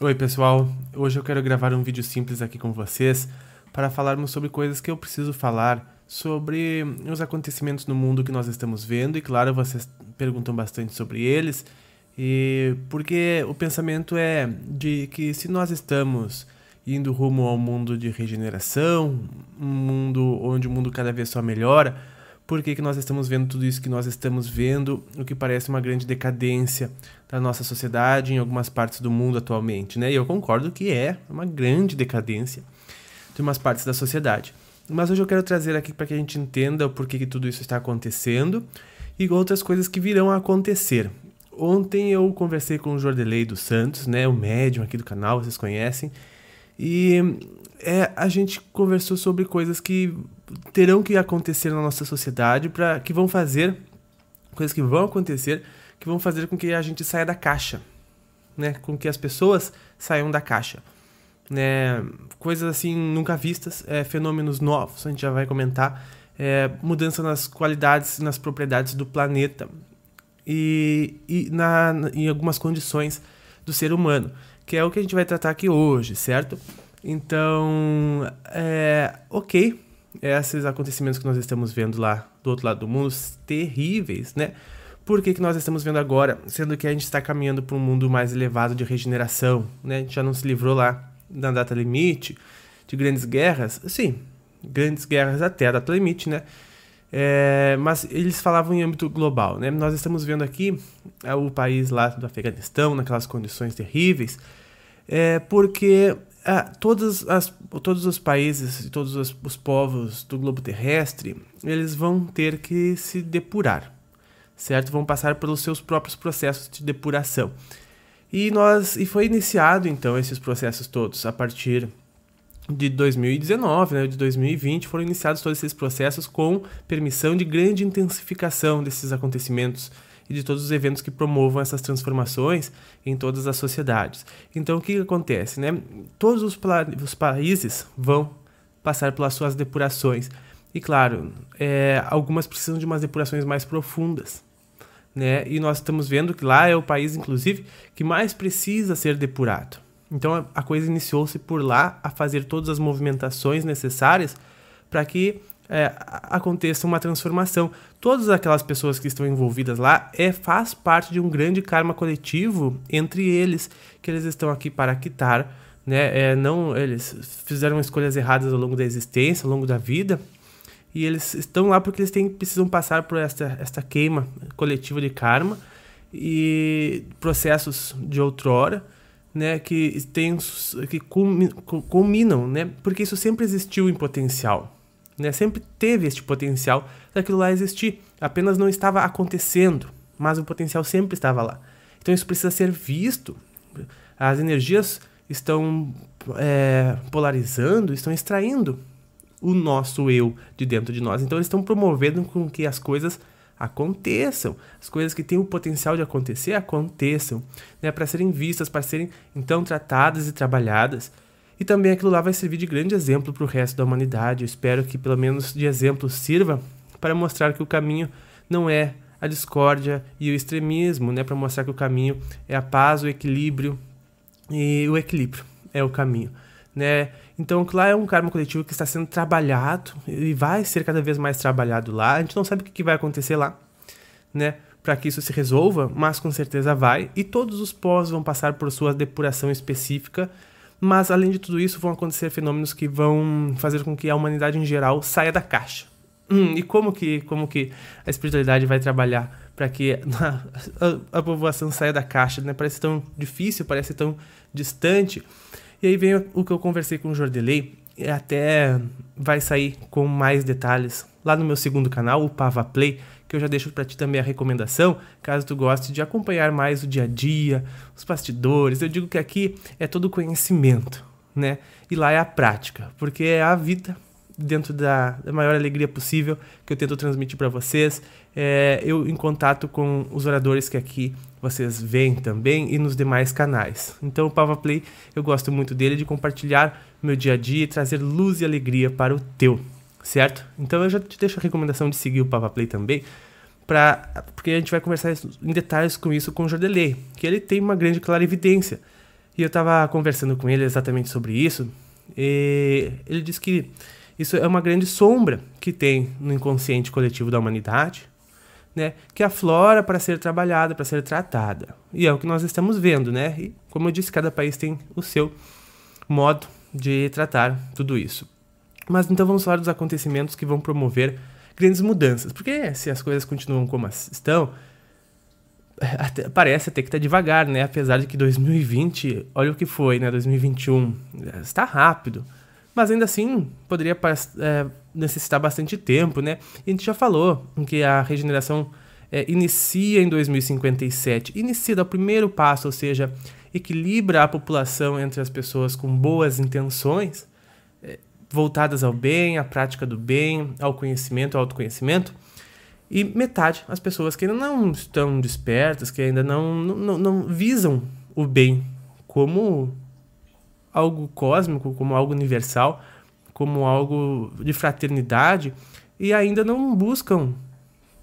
Oi, pessoal. Hoje eu quero gravar um vídeo simples aqui com vocês para falarmos sobre coisas que eu preciso falar sobre os acontecimentos no mundo que nós estamos vendo e claro, vocês perguntam bastante sobre eles. E porque o pensamento é de que se nós estamos indo rumo ao mundo de regeneração, um mundo onde o mundo cada vez só melhora, por que, que nós estamos vendo tudo isso que nós estamos vendo, o que parece uma grande decadência da nossa sociedade em algumas partes do mundo atualmente, né? E eu concordo que é uma grande decadência de umas partes da sociedade. Mas hoje eu quero trazer aqui para que a gente entenda o porquê que tudo isso está acontecendo e outras coisas que virão a acontecer. Ontem eu conversei com o Jordelei dos Santos, né, o médium aqui do canal, vocês conhecem, e é, a gente conversou sobre coisas que terão que acontecer na nossa sociedade para que vão fazer coisas que vão acontecer que vão fazer com que a gente saia da caixa, né? Com que as pessoas saiam da caixa, né? Coisas assim nunca vistas, é, fenômenos novos, a gente já vai comentar, é, mudança nas qualidades, nas propriedades do planeta e, e na, em algumas condições do ser humano, que é o que a gente vai tratar aqui hoje, certo? Então, é, ok, esses acontecimentos que nós estamos vendo lá do outro lado do mundo, terríveis, né? Por que, que nós estamos vendo agora, sendo que a gente está caminhando para um mundo mais elevado de regeneração, né? A gente já não se livrou lá da data limite, de grandes guerras, sim, grandes guerras até a data limite, né? É, mas eles falavam em âmbito global, né? Nós estamos vendo aqui é, o país lá do Afeganistão, naquelas condições terríveis, é, porque ah, todos, as, todos os países todos os, os, povos do globo terrestre, eles vão ter que se depurar, certo? Vão passar pelos seus próprios processos de depuração. E nós e foi iniciado então esses processos todos a partir de 2019, né, de 2020 foram iniciados todos esses processos com permissão de grande intensificação desses acontecimentos e de todos os eventos que promovam essas transformações em todas as sociedades. Então, o que acontece? Né? Todos os, os países vão passar pelas suas depurações. E, claro, é, algumas precisam de umas depurações mais profundas. Né? E nós estamos vendo que lá é o país, inclusive, que mais precisa ser depurado. Então a coisa iniciou-se por lá a fazer todas as movimentações necessárias para que é, aconteça uma transformação. Todas aquelas pessoas que estão envolvidas lá é faz parte de um grande karma coletivo entre eles que eles estão aqui para quitar, né? É, não eles fizeram escolhas erradas ao longo da existência, ao longo da vida. E eles estão lá porque eles têm, precisam passar por esta, esta queima coletiva de karma e processos de outrora, né, que tem que culminam, né? Porque isso sempre existiu em potencial né? Sempre teve este potencial daquilo lá existir, apenas não estava acontecendo, mas o potencial sempre estava lá. Então isso precisa ser visto. As energias estão é, polarizando, estão extraindo o nosso eu de dentro de nós. Então eles estão promovendo com que as coisas aconteçam, as coisas que têm o potencial de acontecer aconteçam, né, para serem vistas, para serem então tratadas e trabalhadas. E também aquilo lá vai servir de grande exemplo para o resto da humanidade. Eu espero que pelo menos de exemplo sirva para mostrar que o caminho não é a discórdia e o extremismo, né? Para mostrar que o caminho é a paz, o equilíbrio e o equilíbrio é o caminho, né? Então, lá é um karma coletivo que está sendo trabalhado e vai ser cada vez mais trabalhado lá. A gente não sabe o que vai acontecer lá, né? Para que isso se resolva, mas com certeza vai. E todos os povos vão passar por sua depuração específica mas, além de tudo isso, vão acontecer fenômenos que vão fazer com que a humanidade em geral saia da caixa. Hum, e como que, como que a espiritualidade vai trabalhar para que a, a, a, população saia da caixa? Né? Parece tão difícil, parece tão distante. E aí vem o que eu conversei com o Jordelei, e até vai sair com mais detalhes lá no meu segundo canal, o Pava Play, que eu já deixo para ti também a recomendação, caso tu goste de acompanhar mais o dia a dia, os bastidores. Eu digo que aqui é todo conhecimento, né? E lá é a prática, porque é a vida dentro da, da maior alegria possível que eu tento transmitir para vocês. É, eu em contato com os oradores que aqui vocês veem também e nos demais canais. Então o Pava Play, eu gosto muito dele de compartilhar meu dia a dia e trazer luz e alegria para o teu certo? Então eu já te deixo a recomendação de seguir o Pava Play também, pra, porque a gente vai conversar em detalhes com isso com o Jordelei, que ele tem uma grande clarividência. E eu estava conversando com ele exatamente sobre isso, e ele disse que isso é uma grande sombra que tem no inconsciente coletivo da humanidade, né, que aflora para ser trabalhada, para ser tratada. E é o que nós estamos vendo, né? E, como eu disse, cada país tem o seu modo de tratar tudo isso. Mas então vamos falar dos acontecimentos que vão promover grandes mudanças. Porque se as coisas continuam como estão, até, parece até que está devagar, né? Apesar de que 2020, olha o que foi, né? 2021 está rápido, mas ainda assim poderia é, necessitar bastante tempo, né? E a gente já falou que a regeneração é, inicia em 2057, inicia o primeiro passo, ou seja, equilibra a população entre as pessoas com boas intenções, é, voltadas ao bem, à prática do bem, ao conhecimento, ao autoconhecimento e metade as pessoas que ainda não estão despertas, que ainda não, não, não visam o bem como algo cósmico, como algo universal, como algo de fraternidade e ainda não buscam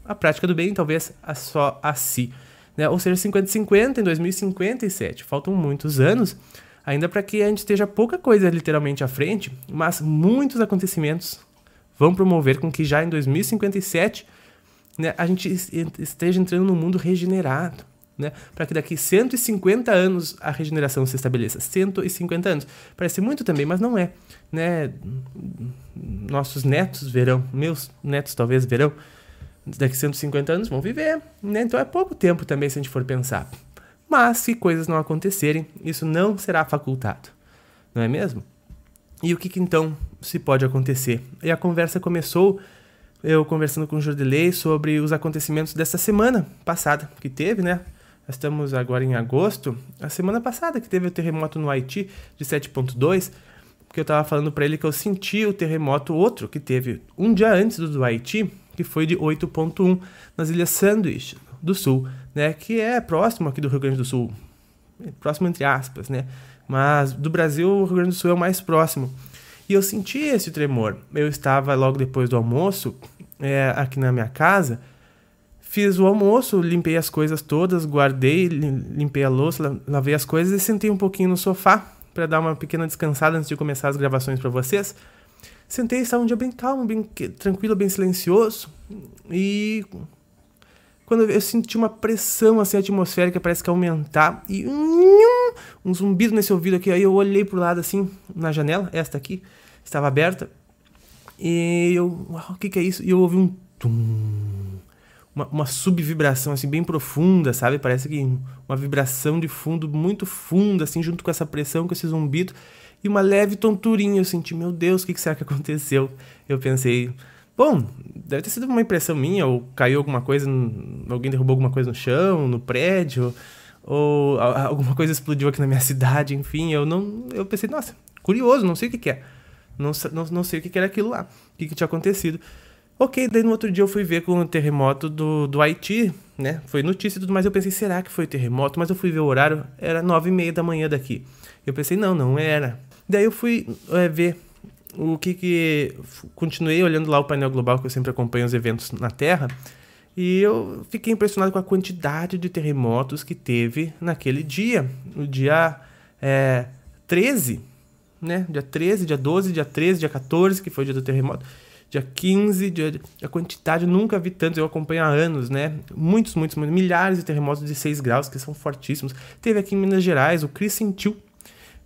a prática do bem, talvez a só a si. Né? Ou seja, 50-50 em 2057. Faltam muitos anos ainda para que a gente esteja pouca coisa literalmente à frente, mas muitos acontecimentos vão promover com que já em 2057 né, a gente esteja entrando num mundo regenerado. Né, para que daqui 150 anos a regeneração se estabeleça. 150 anos. Parece muito também, mas não é. Né? Nossos netos verão, meus netos talvez verão, daqui 150 anos vão viver. Né? Então é pouco tempo também se a gente for pensar. Mas se coisas não acontecerem, isso não será facultado. Não é mesmo? E o que, que então se pode acontecer? E a conversa começou eu conversando com o Jordelei sobre os acontecimentos dessa semana passada que teve, né? Nós estamos agora em agosto. A semana passada que teve o terremoto no Haiti de 7.2, porque eu estava falando para ele que eu senti o terremoto outro que teve um dia antes do do Haiti, que foi de 8.1 nas Ilhas Sandwich do Sul, né? Que é próximo aqui do Rio Grande do Sul, próximo entre aspas, né? Mas do Brasil o Rio Grande do Sul é o mais próximo. E eu senti esse tremor. Eu estava logo depois do almoço, é, aqui na minha casa, fiz o almoço, limpei as coisas todas, guardei, limpei a louça, lavei as coisas e sentei um pouquinho no sofá para dar uma pequena descansada antes de começar as gravações para vocês. Sentei, estava um dia bem calmo, bem tranquilo, bem silencioso. E quando eu senti uma pressão assim atmosférica, parece que aumentar e um zumbido nesse ouvido aqui, aí eu olhei pro lado assim, na janela, esta aqui, estava aberta. E eu, o que que é isso? E eu ouvi um tum, uma, uma subvibração assim bem profunda, sabe? Parece que uma vibração de fundo muito funda assim, junto com essa pressão, com esse zumbido e uma leve tonturinha. Eu senti, meu Deus, o que, que será que aconteceu? Eu pensei, bom, deve ter sido uma impressão minha, ou caiu alguma coisa, alguém derrubou alguma coisa no chão, no prédio, ou alguma coisa explodiu aqui na minha cidade, enfim, eu não, eu pensei, nossa, curioso, não sei o que, que é. Não, não, não sei o que era aquilo lá, o que, que tinha acontecido. Ok, daí no outro dia eu fui ver com o terremoto do, do Haiti, né? Foi notícia e tudo mais. Eu pensei, será que foi terremoto? Mas eu fui ver o horário, era nove e meia da manhã daqui. Eu pensei, não, não era. Daí eu fui é, ver o que que. Continuei olhando lá o painel global, que eu sempre acompanho os eventos na Terra. E eu fiquei impressionado com a quantidade de terremotos que teve naquele dia. No dia é, 13 né? Dia 13, dia 12, dia 13, dia 14, que foi o dia do terremoto. Dia 15, dia, a quantidade, nunca vi tantos, eu acompanho há anos, né? Muitos, muitos, muitos, milhares de terremotos de 6 graus, que são fortíssimos. Teve aqui em Minas Gerais, o Cris sentiu,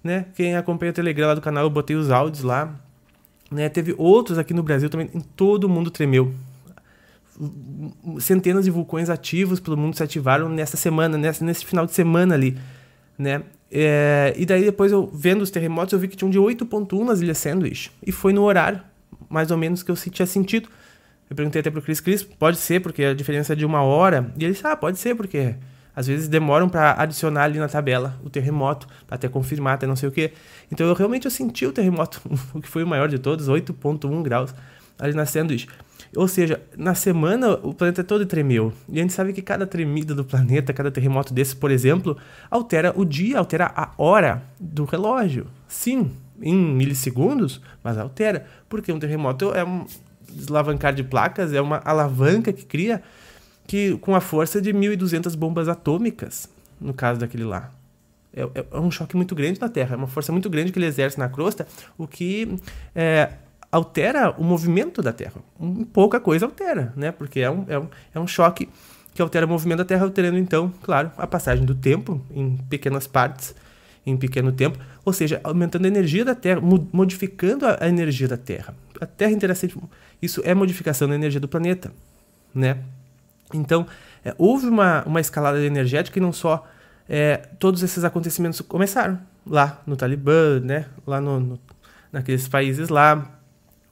né? Quem acompanha o Telegram lá do canal, eu botei os áudios lá. Né? Teve outros aqui no Brasil também, em todo mundo tremeu. Centenas de vulcões ativos pelo mundo se ativaram nessa semana, nessa, nesse final de semana ali, né? É, e daí depois eu vendo os terremotos eu vi que tinha um de 8.1 nas Ilhas Sandwich. E foi no horário, mais ou menos, que eu tinha sentido. Eu perguntei até pro Cris, Cris, pode ser porque a diferença é de uma hora. E ele disse, ah, pode ser porque às vezes demoram para adicionar ali na tabela o terremoto, até confirmar, até não sei o que. Então eu realmente eu senti o terremoto, o que foi o maior de todos, 8.1 graus ali na Sandwich. Ou seja, na semana o planeta todo tremeu. E a gente sabe que cada tremida do planeta, cada terremoto desse, por exemplo, altera o dia, altera a hora do relógio. Sim, em milissegundos, mas altera. Porque um terremoto é um deslavancar de placas, é uma alavanca que cria que com a força de 1.200 bombas atômicas, no caso daquele lá. é, é, é, um choque muito grande na Terra, é uma força muito grande que ele exerce na crosta, o que é, altera o movimento da Terra. Um, pouca coisa altera, né? Porque é um, é, um, é um choque que altera o movimento da Terra, alterando então, claro, a passagem do tempo em pequenas partes, em pequeno tempo, ou seja, aumentando a energia da Terra, modificando a, energia da Terra. A Terra é interessante, isso é modificação da energia do planeta, né? Então, é, houve uma, uma escalada energética e não só é, todos esses acontecimentos começaram lá no Talibã, né? Lá no, no, naqueles países lá.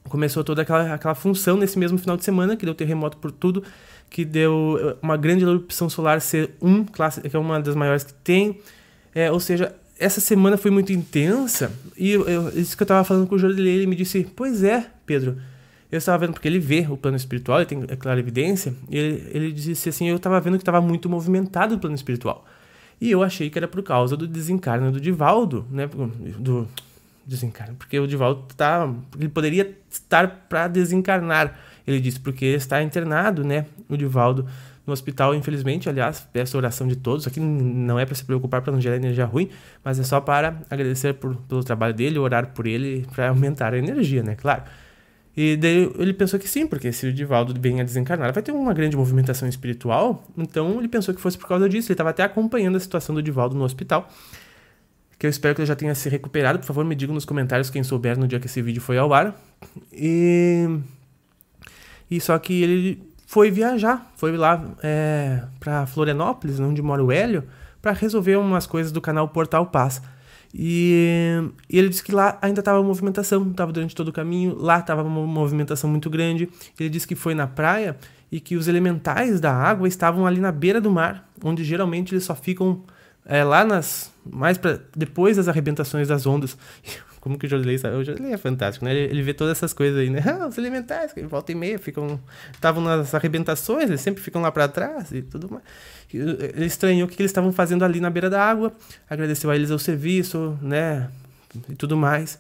Começou toda aquela, aquela função nesse mesmo final de semana, que deu terremoto por tudo, que deu eh, uma grande erupção solar C1, classe, que é uma das maiores que tem. É, ou seja, essa semana foi muito intensa, e eu, eu, isso que eu estava falando com o Jordelei, ele me disse, pois é, Pedro, eu estava vendo, porque ele vê o plano espiritual, ele tem é clara evidência, e ele, ele disse assim, eu estava vendo que estava muito movimentado o plano espiritual. E eu achei que era por causa do desencarne do Divaldo, né? Do desencarne, porque o Divaldo tá, ele poderia estar para desencarnar. Ele disse porque está internado, né? O Divaldo no hospital, infelizmente, aliás, peço oração de todos. Aqui não é para se preocupar para não gerar energia ruim, mas é só para agradecer por, pelo trabalho dele, orar por ele para aumentar a energia, né? Claro. E daí ele pensou que sim, porque se o Divaldo vem a desencarnar, vai ter uma grande movimentação espiritual. Então ele pensou que fosse por causa disso. Ele estava até acompanhando a situação do Divaldo no hospital. Que eu espero que ele já tenha se recuperado. Por favor, me digam nos comentários quem souber no dia que esse vídeo foi ao ar. E. E só que ele foi viajar, foi lá é, para Florianópolis, onde mora o Hélio, para resolver umas coisas do canal Portal Paz. E, e, ele disse que lá ainda estava movimentação, estava durante todo o caminho, lá estava uma movimentação muito grande. Ele disse que foi na praia e que os elementais da água estavam ali na beira do mar, onde geralmente eles só ficam é, lá nas mais depois das arrebentações das ondas. Como que o Jodley sabe? O Jodley é fantástico, né? Ele, ele, vê todas essas coisas aí, né? Ah, os elementais, que volta e meia ficam. Estavam nas arrebentações, eles sempre ficam lá para trás e tudo mais. Ele estranhou o que eles estavam fazendo ali na beira da água, agradeceu a eles o serviço, né? E tudo mais.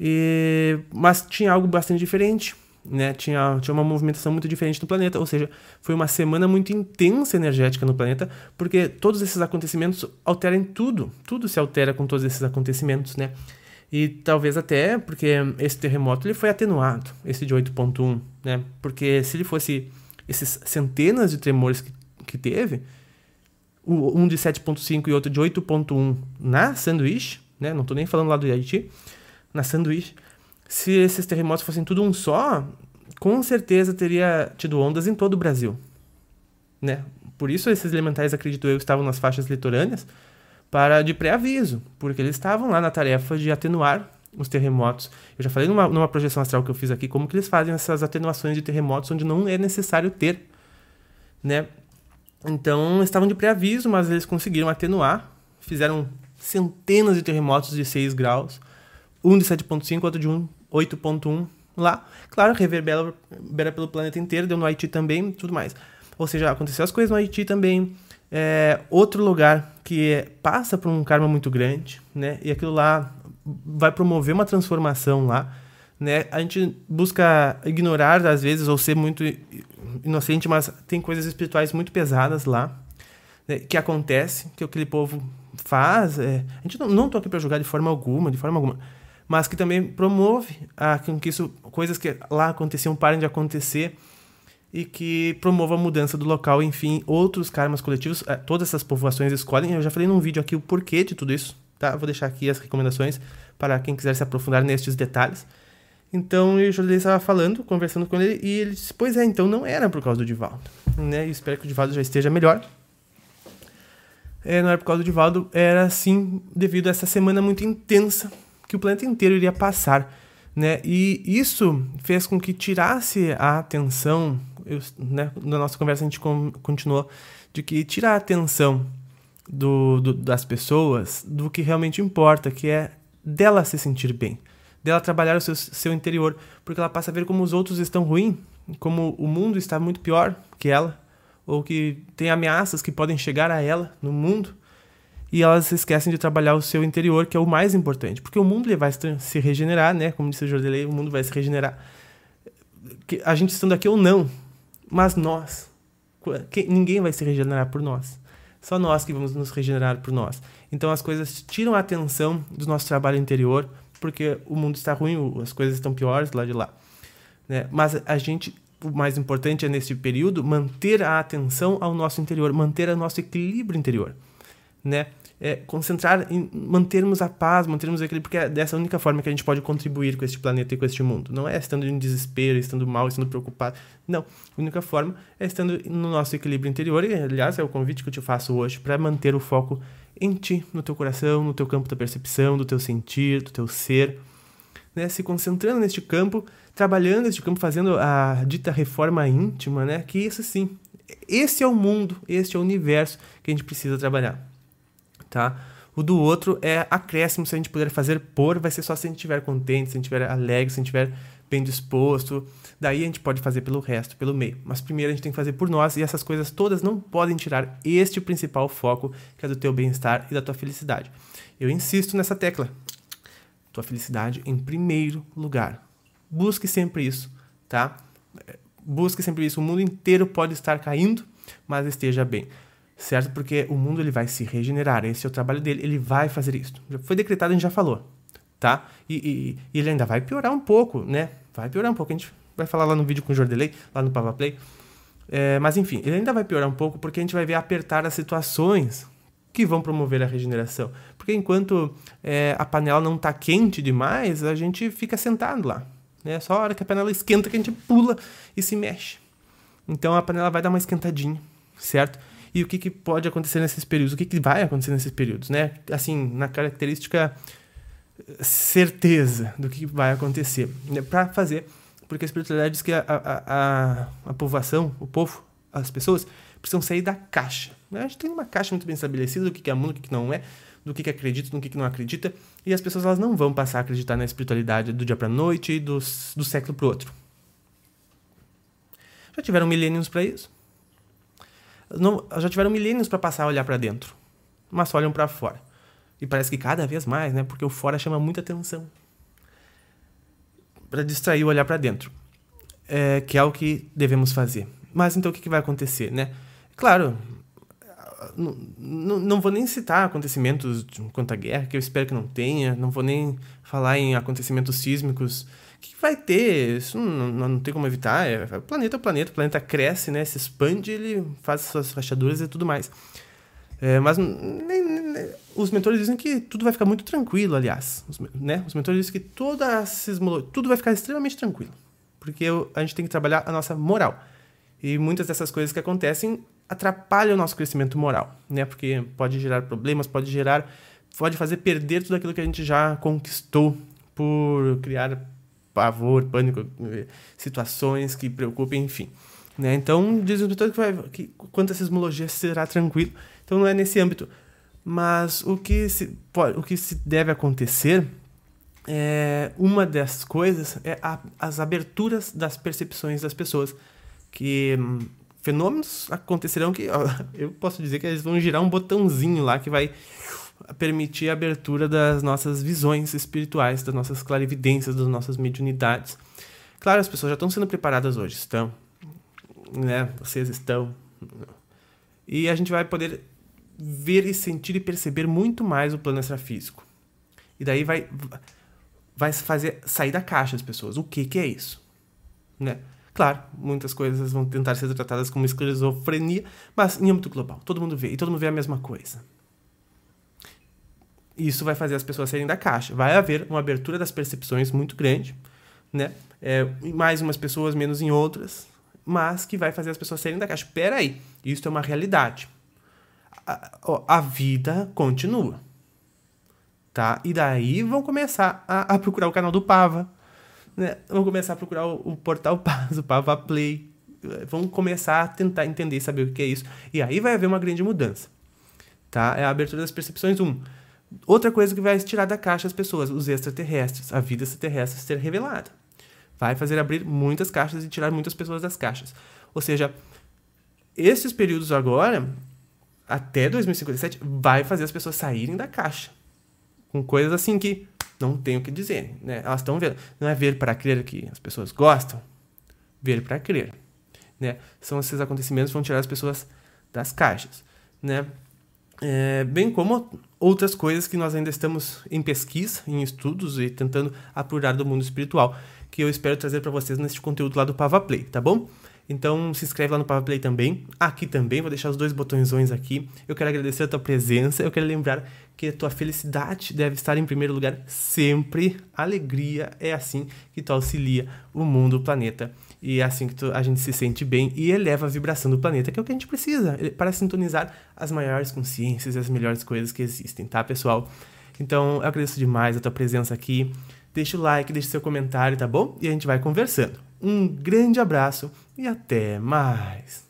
E, mas tinha algo bastante diferente, né? Tinha, tinha uma movimentação muito diferente no planeta, ou seja, foi uma semana muito intensa energética no planeta, porque todos esses acontecimentos alteram tudo, tudo se altera com todos esses acontecimentos, né? E talvez até porque esse terremoto ele foi atenuado, esse de 8.1, né? Porque se ele fosse esses centenas de tremores que, que teve, um de 7.5 e outro de 8.1 na sanduíche, né? Não estou nem falando lá do Haiti, na sanduíche. Se esses terremotos fossem tudo um só, com certeza teria tido ondas em todo o Brasil, né? Por isso esses elementais, acredito eu, estavam nas faixas litorâneas, para de pré-aviso, porque eles estavam lá na tarefa de atenuar os terremotos. Eu já falei numa, numa projeção astral que eu fiz aqui como que eles fazem essas atenuações de terremotos onde não é necessário ter, né? Então, estavam de pré-aviso, mas eles conseguiram atenuar, fizeram centenas de terremotos de 6 graus, um de 7.5, outro de 8.1 lá. Claro, reverbera pelo planeta inteiro, deu no Haiti também, tudo mais. Ou seja, aconteceu as coisas no Haiti também, é, outro lugar que é, passa por um karma muito grande, né? E aquilo lá vai promover uma transformação lá, né? A gente busca ignorar às vezes ou ser muito inocente, mas tem coisas espirituais muito pesadas lá, né? que acontece, que aquele povo faz. É, a gente não, não tô aqui para julgar de forma alguma, de forma alguma, mas que também promove a, que isso, coisas que lá aconteciam parem de acontecer e que promova a mudança do local, enfim, outros karmas coletivos, é, todas essas povoações escolhem. Eu já falei num vídeo aqui o porquê de tudo isso, tá? Vou deixar aqui as recomendações para quem quiser se aprofundar nestes detalhes. Então, o José estava falando, conversando com ele, e ele disse: Pois é, então não era por causa do Divaldo. Né? Eu espero que o Divaldo já esteja melhor. É, não era por causa do Divaldo, era sim devido a essa semana muito intensa que o planeta inteiro iria passar. Né? E isso fez com que tirasse a atenção eu, né, na nossa conversa a gente continuou de que tirar a atenção do, do, das pessoas do que realmente importa, que é dela se sentir bem, dela trabalhar o seu, seu interior, porque ela passa a ver como os outros estão ruins, como o mundo está muito pior que ela, ou que tem ameaças que podem chegar a ela no mundo, e elas esquecem de trabalhar o seu interior, que é o mais importante, porque o mundo ele vai se regenerar, né? Como disse o Jordelei, o mundo vai se regenerar. A gente estando aqui ou não, mas nós, ninguém vai se regenerar por nós. Só nós que vamos nos regenerar por nós. Então as coisas tiram a atenção do nosso trabalho interior, porque o mundo está ruim, as coisas estão piores lá de lá. Né? Mas a gente, o mais importante é nesse período manter a atenção ao nosso interior, manter o nosso equilíbrio interior, né? É, concentrar em mantermos a paz, mantermos equilíbrio, porque é dessa única forma que a gente pode contribuir com este planeta e com este mundo. Não é estando em desespero, estando mal, estando preocupado. Não. A única forma é estando no nosso equilíbrio interior. E, aliás, é o convite que eu te faço hoje para manter o foco em ti, no teu coração, no teu campo da percepção, do teu sentir, do teu ser. Né? Se concentrando neste campo, trabalhando neste campo, fazendo a dita reforma íntima, né? Que isso sim, esse é o mundo, este é o universo que a gente precisa trabalhar, tá? O do outro é acréscimo, se a gente puder fazer por, vai ser só se a gente estiver contente, se a gente estiver alegre, se a gente estiver bem disposto. Daí a gente pode fazer pelo resto, pelo meio. Mas primeiro a gente tem que fazer por nós e essas coisas todas não podem tirar este principal foco, que é do teu bem-estar e da tua felicidade. Eu insisto nessa tecla. Tua felicidade em primeiro lugar. Busque sempre isso, tá? Busque sempre isso. O mundo inteiro pode estar caindo, mas esteja bem. Certo? Porque o mundo ele vai se regenerar. Esse é o trabalho dele. Ele vai fazer isso. Foi decretado, a gente já falou, tá? E, e, e ele ainda vai piorar um pouco, né? Vai piorar um pouco. A gente vai falar lá no vídeo com o Jordelei, lá no Pava Play. É, mas enfim, ele ainda vai piorar um pouco porque a gente vai ver apertar as situações que vão promover a regeneração. Porque enquanto é, a panela não está quente demais, a gente fica sentado lá. Né? Só a hora que a panela esquenta que a gente pula e se mexe. Então a panela vai dar uma esquentadinha, certo? E o que, que pode acontecer nesses períodos? O que, que vai acontecer nesses períodos, né? Assim, na característica certeza do que vai acontecer. Né? Para fazer, porque a espiritualidade diz que a, a, a, a povoação, o povo, as pessoas, precisam sair da caixa. Né? A gente tem uma caixa muito bem estabelecida do que é mundo, do que não é, do que, que acredita, do que, que não acredita, e as pessoas elas não vão passar a acreditar na espiritualidade do dia para noite e do, do século para outro. Já tiveram milênios para isso? Não, já tiveram milênios para passar a olhar para dentro, mas só olham para fora. E parece que cada vez mais, né? Porque o fora chama muita atenção. Para distrair o olhar para dentro. É, que é o que devemos fazer. Mas então o que, que vai acontecer, né? Claro, não, vou nem citar acontecimentos quanto à guerra, que eu espero que não tenha, não vou nem falar em acontecimentos sísmicos que vai ter, isso não, não, tem como evitar, é, o planeta é o planeta, o planeta cresce, né, se expande, ele faz suas rachaduras e tudo mais. É, mas nem, nem, os mentores dizem que tudo vai ficar muito tranquilo, aliás. Os, né? os mentores dizem que toda tudo vai ficar extremamente tranquilo. Porque a gente tem que trabalhar a nossa moral. E muitas dessas coisas que acontecem atrapalha o nosso crescimento moral, né? Porque pode gerar problemas, pode gerar, pode fazer perder tudo aquilo que a gente já conquistou por criar pavor, pânico, situações que preocupem, enfim. Né? Então, diz o que, vai, que quanto a sismologia será tranquilo. Então, não é nesse âmbito. Mas o que se, pode, o que se deve acontecer é uma dessas coisas é a, as aberturas das percepções das pessoas que hum, fenômenos acontecerão que ó, eu posso dizer que eles vão girar um botãozinho lá que vai permitir a abertura das nossas visões espirituais, das nossas clarividências, das nossas mediunidades. Claro, as pessoas já estão sendo preparadas hoje, estão, né? Vocês estão. E a gente vai poder ver e sentir e perceber muito mais o plano extrafísico. E daí vai vai fazer sair da caixa as pessoas. O que que é isso? Né? Claro, muitas coisas vão tentar ser tratadas como esquizofrenia, mas em âmbito global, todo mundo vê, e todo mundo vê a mesma coisa. Isso vai fazer as pessoas saírem da caixa. Vai haver uma abertura das percepções muito grande, né? É, mais umas pessoas, menos em outras, mas que vai fazer as pessoas saírem da caixa. Pera aí, isso é uma realidade. A, a, vida continua. Tá? E daí vão começar a, a procurar o canal do Pava, né, vão começar a procurar o, o portal Paz, o Pava Play, vão começar a tentar entender e saber o que é isso. E aí vai haver uma grande mudança. Tá? É a abertura das percepções Um. Outra coisa que vai tirar da caixa as pessoas, os extraterrestres, a vida extraterrestre ser revelada. Vai fazer abrir muitas caixas e tirar muitas pessoas das caixas. Ou seja, esses períodos agora, até 2057, vai fazer as pessoas saírem da caixa. Com coisas assim que não tem o que dizer, né? Elas estão vendo. Não é ver para crer que as pessoas gostam, ver para crer, né? São esses acontecimentos que vão tirar as pessoas das caixas, né? É, bem como outras coisas que nós ainda estamos em pesquisa, em estudos e tentando apurar do mundo espiritual, que eu espero trazer para vocês neste conteúdo lá do Pava Play, tá bom? Então se inscreve lá no Pava Play também, aqui também, vou deixar os dois botõezões aqui. Eu quero agradecer a tua presença, eu quero lembrar que a tua felicidade deve estar em primeiro lugar sempre. Alegria é assim que tu auxilia o mundo, o planeta. E é assim que tu, a gente se sente bem e eleva a vibração do planeta, que é o que a gente precisa para sintonizar as maiores consciências e as melhores coisas que existem, tá, pessoal? Então, eu agradeço demais a tua presença aqui. Deixa o like, deixa seu comentário, tá bom? E a gente vai conversando. Um grande abraço e até mais!